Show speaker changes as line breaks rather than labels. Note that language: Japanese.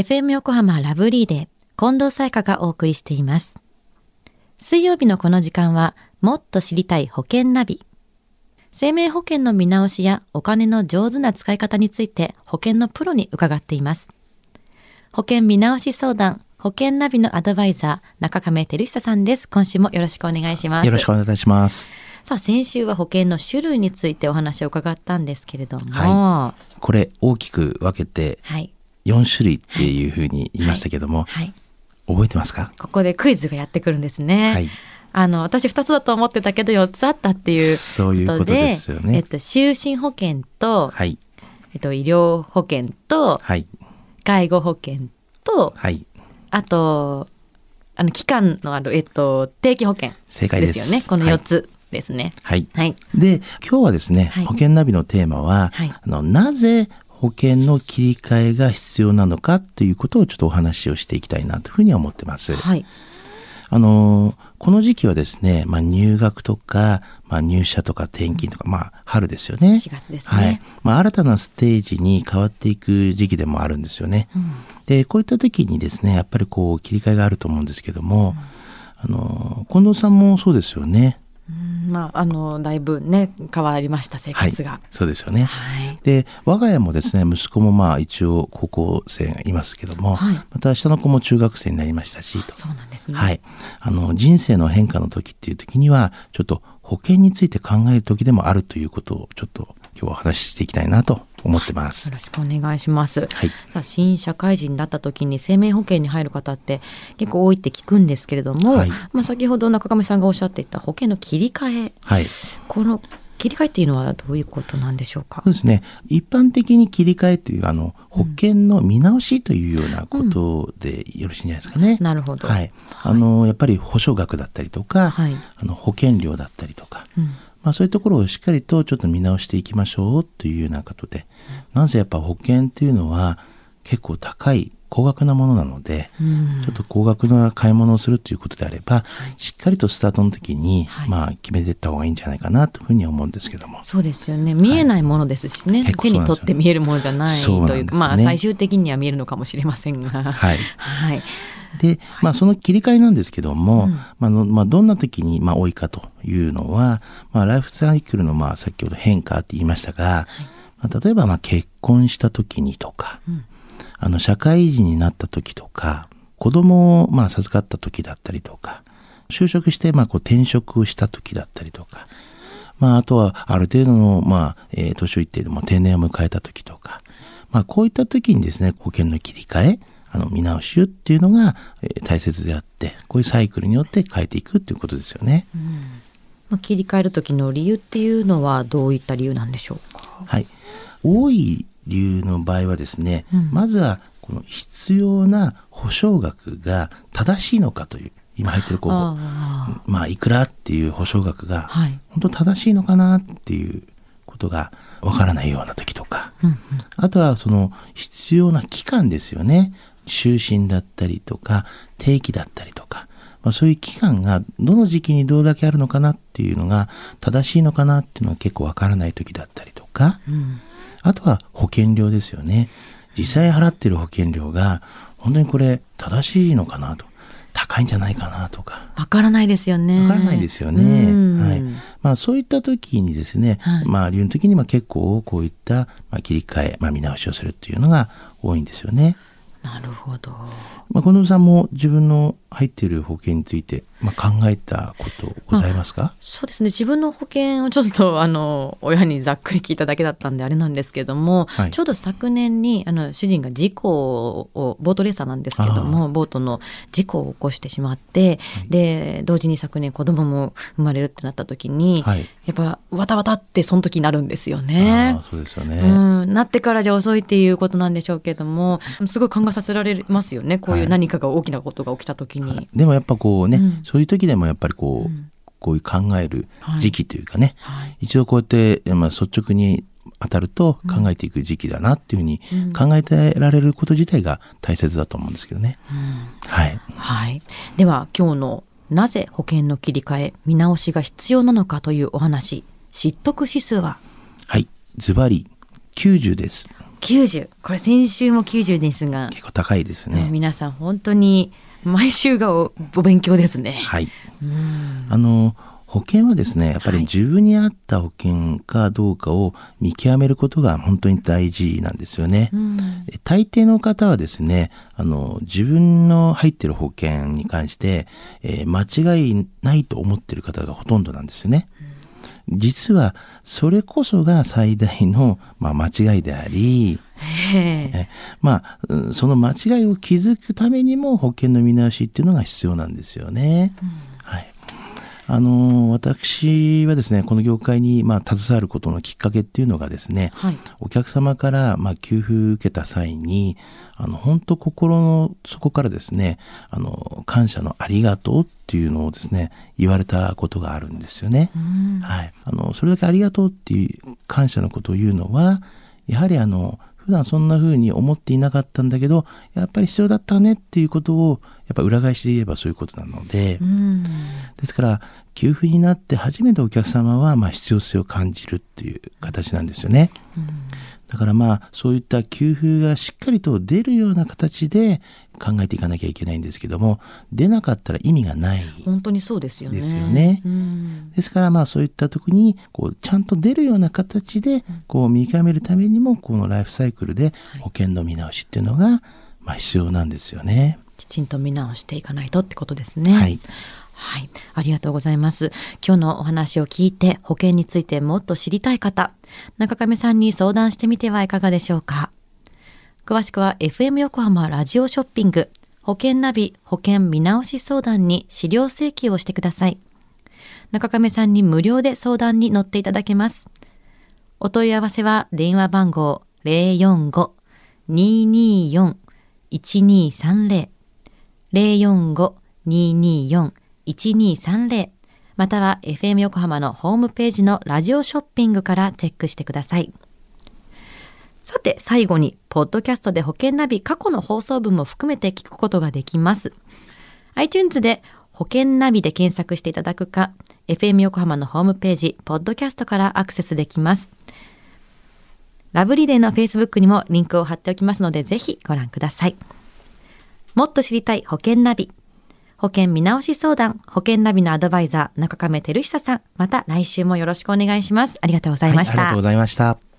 FM 横浜ラブリーで近藤彩香がお送りしています。水曜日のこの時間は、もっと知りたい保険ナビ。生命保険の見直しやお金の上手な使い方について保険のプロに伺っています。保険見直し相談、保険ナビのアドバイザー、中亀照久さんです。今週もよろしくお願いします。
よろしくお願いします。
さあ、先週は保険の種類についてお話を伺ったんですけれども、
はこれ大きく分けて
はい。
4種類っていうふうに言いましたけども、
はい。
覚えてますか？
ここでクイズがやってくるんですね。
はい
あの、私2つだと思ってたけど4つあったっていう
そういうことですよね
えっと、就寝保険と、
はい。
えっと、医療保険と、
はい。
介護保険と、
はい。
あと、あの、期間のある、えっと、定期保険
正解です。
よね。この4つですね。
はい。
はい。
で、今日はですね、
はい
保険ナビのテーマは、
はい
あのなぜ保険の切り替えが必要なのかということをちょっとお話をしていきたいなというふうには思ってます。
はい。
あのこの時期はですね、まあ、入学とか、まあ、入社とか転勤とか、まあ、春ですよね。
4月ですね
はい。まあ、新たなステージに変わっていく時期でもあるんですよね。で、こういった時にですね、やっぱりこう、切り替えがあると思うんですけども、あの近藤さんもそうですよね。
うんまあ、あの、だいぶね、変わりました、生
はい
活が。。
そうですよね。
はい。
で我が家もですね息子もまあ一応高校生がいますけども、
はい
また下の子も中学生になりましたしと
そうなんですね。
はい、あの人生の変化の時っていう時にはちょっと保険について考える時でもあるということをちょっと今日はお話ししていきたいなと思ってます。
よろしくお願いします。
はい
さあ新社会人になった時に生命保険に入る方って結構多いって聞くんですけれども、
はい
まあ先ほど中上さんがおっしゃっていた保険の切り替え、
はい
この切り替えっていうのはどういうことなんでしょうか？
そう。ですね一般的に切り替えというあの保険の見直しというようなことでよろしいんじゃないですかね。
なるほど。
はい、あのやっぱり保証額だったりとか、
はい
あの保険料だったりとか、
うん
まあ、そういうところをしっかりとちょっと見直していきましょうというようなことで、なぜやっぱ保険っていうのは結構高い高額なものなので、
うん。
ちょっと高額な買い物をするということであれば、しっかりとスタートの時に、
はい。
まあ決めていった方がいいんじゃないかなというふうには思うんですけども。
そうですよね。見えないものですしね、
結構
手に取って見えるものじゃないというか、
ね
まあ最終的には見えるのかもしれませんが。
はい。
はい。
で、まあ、その切り替えなんですけども、
うん。
まああのまあ、どんな時に、まあ、多いかというのは、まあ、ライフサイクルの、まあ、先ほど変化って言いましたが、まあ、例えば、まあ、結婚した時にとか、
うん。
あの、社会人になった時とか、子供を、まあ、授かった時だったりとか、就職して、まあ、こう、転職をした時だったりとか、まあ、あとは、ある程度の、まあ、えー年をいっても定年を迎えた時とか、まあ、こういった時にですね、保険の切り替え、あの、見直しっていうのが、えー大切であって、こういうサイクルによって変えていくっていうことですよね。
まあ、切り替える時の理由っていうのはどういった理由なんでしょうか？
はい。多い理由の場合はですね、
うん
まずは、この必要な保証額が正しいのかという、今入ってるこう、
あ
まあ、いくらっていう保証額が、
はい
本当正しいのかなっていうことがわからないような時とか、
うんうん
あとはその必要な期間ですよね。就寝だったりとか、定期だったりとか、まあ、そういう期間がどの時期にどれだけあるのかなっていうのが正しいのかなっていうのが結構わからない時だったりとか、
うん
あとは保険料ですよね。実際払ってる保険料が本当にこれ正しいのかなと。高いんじゃないかなとか。
わからないですよね。
わからないですよね。
うん
はい。まあそういった時にですね、
はい
まあ理由の時にまあ結構こういったまあ切り替え、まあ見直しをするっていうのが多いんですよね。
なるほど。
まあ近藤さんも自分の入っている保険についてまあ考えたことございますか、
そうですね。自分の保険をちょっと、あの、親にざっくり聞いただけだったんであれなんですけども、
はい。
ちょうど昨年に、あの、主人が事故を、ボートレーサーなんですけども、ボートの事故を起こしてしまって、で、同時に昨年子供も生まれるってなった時に、
はい。
やっぱ、わたわたってその時になるんですよね。
そうですよね。
うん、なってからじゃ遅いっていうことなんでしょうけどもすごい考えさせられますよね。こういう
はい。
何かが大きなことが起きた時に。
でもやっぱこうね、
うん。
そういう時でもやっぱりこう、
うん。
こういう考える時期というかね、
はい。
一度こうやって、まあ、率直に当たると考えていく時期だなっていうふうに
うん。
考えてられること自体が大切だと思うんですけどね。はい。
はい、では今日のなぜ保険の切り替え見直しが必要なのかというお話知得指数は？
はい。ズバリ90です。
90これ先週も90ですが。
結構高いですね。
皆さん本当に毎週がおお勉強ですね。
はい。
うん
あの保険はですねやっぱり自分に合った保険かどうかを見極めることが本当に大事なんですよね。
うん
大抵の方はですねあの自分の入ってる保険に関して、えー間違いないと思ってる方がほとんどなんですよね。実はそれこそが最大の、まあ、間違いであり、
へえ
えまあうんその間違いを気づくためにも保険の見直しっていうのが必要なんですよね。はい。あの私はですねこの業界にまあ携わることのきっかけっていうのがですね
はい。
お客様からまあ給付受けた際にあの本当心の底からですねあの感謝のありがとうっていうのをですね言われたことがあるんですよね。
うん
はい、あのそれだけありがとうっていう感謝のことを言うのはやはりあの普段そんな風に思っていなかったんだけどやっぱり必要だったねっていうことをやっぱ裏返しで言えばそういうことなので、
うん。
ですから給付になって初めてお客様はまあ必要性を感じるっていう形なんですよね。だからまあそういった給付がしっかりと出るような形で考えていかなきゃいけないんですけども出なかったら意味がない
本当にそうですよね。
ですよね
うん
ですからまあそういった時にこうちゃんと出るような形でこう見極めるためにもこのライフサイクルで保険の見直しっていうのがまあ必要なんですよね。
きちんと見直していかないとってことですね。
はい。
はい、ありがとうございます。今日のお話を聞いて保険についてもっと知りたい方、中亀さんに相談してみてはいかがでしょうか。詳しくは FM 横浜ラジオショッピング保険ナビ保険見直し相談に資料請求をしてください。中亀さんに無料で相談に乗っていただけます。お問い合わせは電話番号045-224-1230 045-224-1230 1230または FM 横浜のホームページのラジオショッピングからチェックしてください。さて最後に、ポッドキャストで保険ナビ過去の放送分も含めて聞くことができます。iTunes で保険ナビで検索していただくか、FM 横浜のホームページ、ポッドキャストからアクセスできます。ラブリーデーの Facebook にもリンクを貼っておきますので、ぜひご覧ください。もっと知りたい保険ナビ。保険見直し相談、保険ナビのアドバイザー、中亀照久さん。また来週もよろしくお願いします。ありがとうございました。
はいありがとうございました。